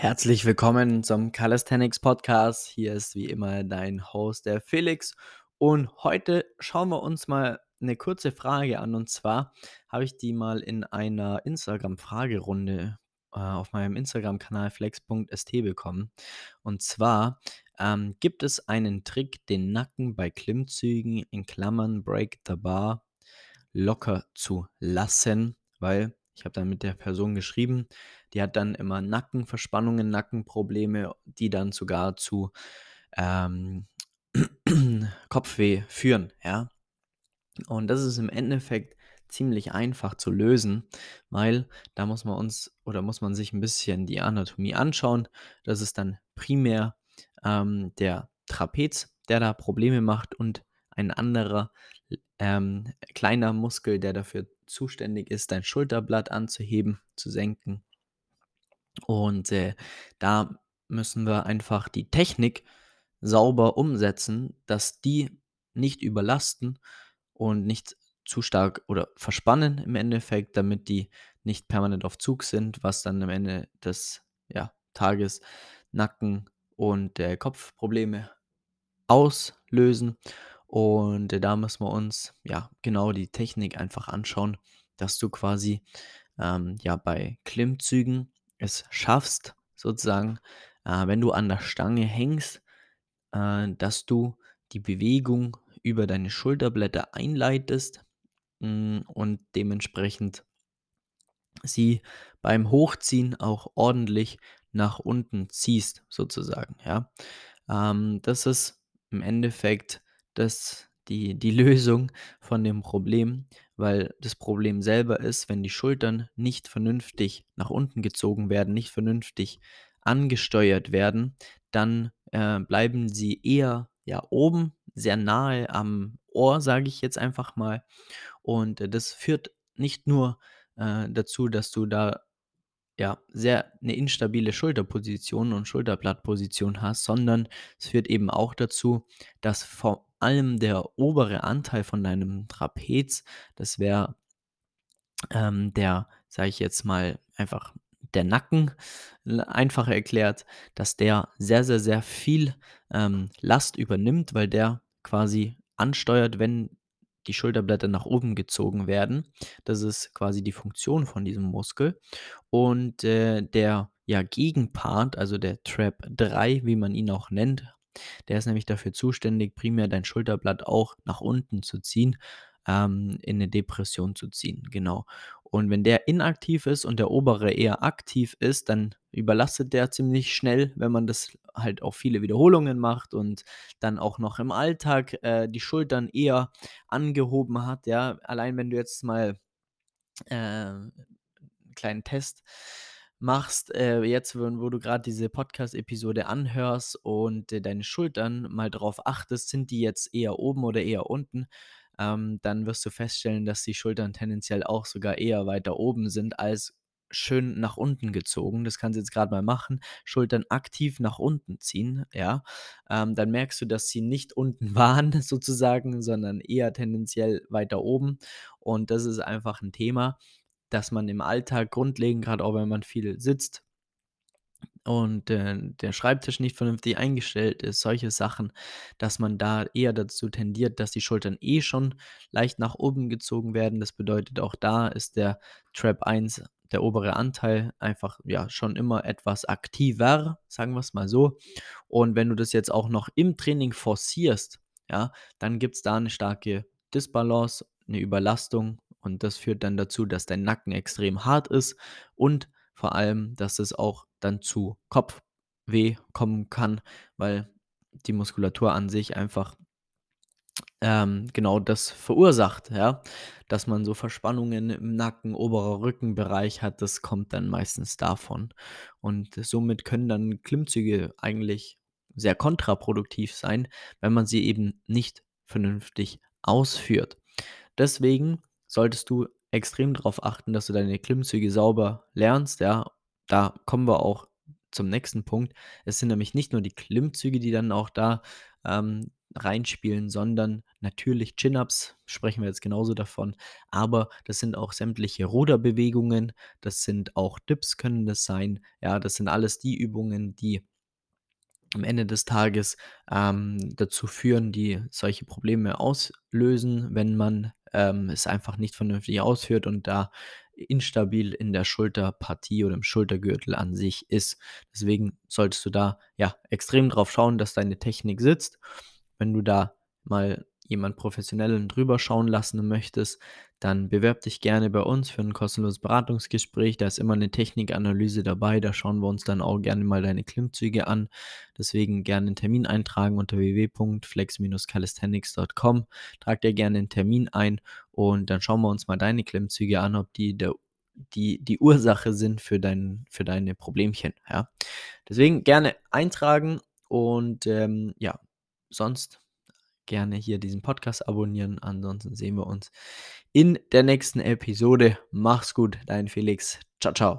Herzlich willkommen zum Calisthenics Podcast. Hier ist wie immer dein Host, der Felix. Und heute schauen wir uns mal eine kurze Frage an. Und zwar habe ich die mal in einer Instagram-Fragerunde äh, auf meinem Instagram-Kanal flex.st bekommen. Und zwar ähm, gibt es einen Trick, den Nacken bei Klimmzügen in Klammern Break the Bar locker zu lassen, weil ich habe dann mit der Person geschrieben, die hat dann immer Nackenverspannungen, Nackenprobleme, die dann sogar zu ähm, Kopfweh führen, ja. Und das ist im Endeffekt ziemlich einfach zu lösen, weil da muss man uns oder muss man sich ein bisschen die Anatomie anschauen. Das ist dann primär ähm, der Trapez, der da Probleme macht und ein anderer ähm, kleiner Muskel, der dafür zuständig ist, dein Schulterblatt anzuheben, zu senken. Und äh, da müssen wir einfach die Technik sauber umsetzen, dass die nicht überlasten und nicht zu stark oder verspannen im Endeffekt, damit die nicht permanent auf Zug sind, was dann am Ende des ja, Tages Nacken- und äh, Kopfprobleme auslösen. Und äh, da müssen wir uns ja genau die Technik einfach anschauen, dass du quasi ähm, ja bei Klimmzügen es schaffst, sozusagen, äh, wenn du an der Stange hängst, äh, dass du die Bewegung über deine Schulterblätter einleitest mh, mm, und dementsprechend sie beim Hochziehen auch ordentlich nach unten ziehst, sozusagen. Ja, ähm, das ist im Endeffekt das, die, die Lösung von dem Problem, weil das Problem selber ist, wenn die Schultern nicht vernünftig nach unten gezogen werden, nicht vernünftig angesteuert werden, dann äh, bleiben sie eher ja oben, sehr nahe am Ohr, sage ich jetzt einfach mal. Und äh, das führt nicht nur äh, dazu, dass du da ja sehr eine instabile Schulterposition und Schulterblattposition hast, sondern es führt eben auch dazu, dass vor allem der obere Anteil von deinem Trapez, das wäre ähm, der, sage ich jetzt mal, einfach der Nacken, einfach erklärt, dass der sehr, sehr, sehr viel ähm, Last übernimmt, weil der quasi ansteuert, wenn die Schulterblätter nach oben gezogen werden. Das ist quasi die Funktion von diesem Muskel. Und äh, der ja, Gegenpart, also der Trap 3, wie man ihn auch nennt, der ist nämlich dafür zuständig, primär dein Schulterblatt auch nach unten zu ziehen, ähm, in eine Depression zu ziehen. Genau. Und wenn der inaktiv ist und der obere eher aktiv ist, dann überlastet der ziemlich schnell, wenn man das halt auch viele Wiederholungen macht und dann auch noch im Alltag äh, die Schultern eher angehoben hat. Ja, allein wenn du jetzt mal äh, einen kleinen Test machst, äh, jetzt, wo, du gerade diese Podcast-Episode anhörst und deine Schultern mal drauf achtest, sind die jetzt eher oben oder eher unten, ähm, dann wirst du feststellen, dass die Schultern tendenziell auch sogar eher weiter oben sind als schön nach unten gezogen. Das kannst du jetzt gerade mal machen. Schultern aktiv nach unten ziehen, ja. Ähm, dann merkst du, dass sie nicht unten waren, sozusagen, sondern eher tendenziell weiter oben. Und das ist einfach ein Thema, dass man im Alltag grundlegend, gerade auch wenn man viel sitzt, und äh, der Schreibtisch nicht vernünftig eingestellt ist, solche Sachen, dass man da eher dazu tendiert, dass die Schultern eh schon leicht nach oben gezogen werden. Das bedeutet, auch da ist der Trap 1, der obere Anteil, einfach ja schon immer etwas aktiver, sagen wir es mal so. Und wenn du das jetzt auch noch im Training forcierst, ja, dann gibt es da eine starke Disbalance, eine Überlastung und das führt dann dazu, dass dein Nacken extrem hart ist und vor allem, dass es auch dann zu Kopfweh kommen kann, weil die Muskulatur an sich einfach ähm, genau das verursacht, ja, dass man so Verspannungen im Nacken, oberer Rückenbereich hat, das kommt dann meistens davon. Und somit können dann Klimmzüge eigentlich sehr kontraproduktiv sein, wenn man sie eben nicht vernünftig ausführt. Deswegen solltest du extrem darauf achten, dass du deine Klimmzüge sauber lernst, ja. Da kommen wir auch zum nächsten Punkt. Es sind nämlich nicht nur die Klimmzüge, die dann auch da ähm, reinspielen, sondern natürlich Chin-Ups, sprechen wir jetzt genauso davon, aber das sind auch sämtliche Ruderbewegungen, das sind auch Dips können das sein. Ja, das sind alles die Übungen, die am Ende des Tages, ähm, dazu führen, die solche Probleme auslösen, wenn man, ähm, es einfach nicht vernünftig ausführt und da instabil in der Schulterpartie oder im Schultergürtel an sich ist. Deswegen solltest du da, ja, extrem drauf schauen, dass deine Technik sitzt. Wenn du da mal jemand Professionellen drüber schauen lassen möchtest, dann bewerb dich gerne bei uns für ein kostenloses Beratungsgespräch. Da ist immer eine Technikanalyse dabei. Da schauen wir uns dann auch gerne mal deine Klimmzüge an. Deswegen gerne einen Termin eintragen unter www.flex-calisthenics.com. Trag dir gerne einen Termin ein und dann schauen wir uns mal deine Klimmzüge an, ob die der die die Ursache sind für dein für deine Problemchen, ja. Deswegen gerne eintragen und, ähm, ja, sonst gerne hier diesen Podcast abonnieren. Ansonsten sehen wir uns in der nächsten Episode. Mach's gut, dein Felix. Ciao, ciao.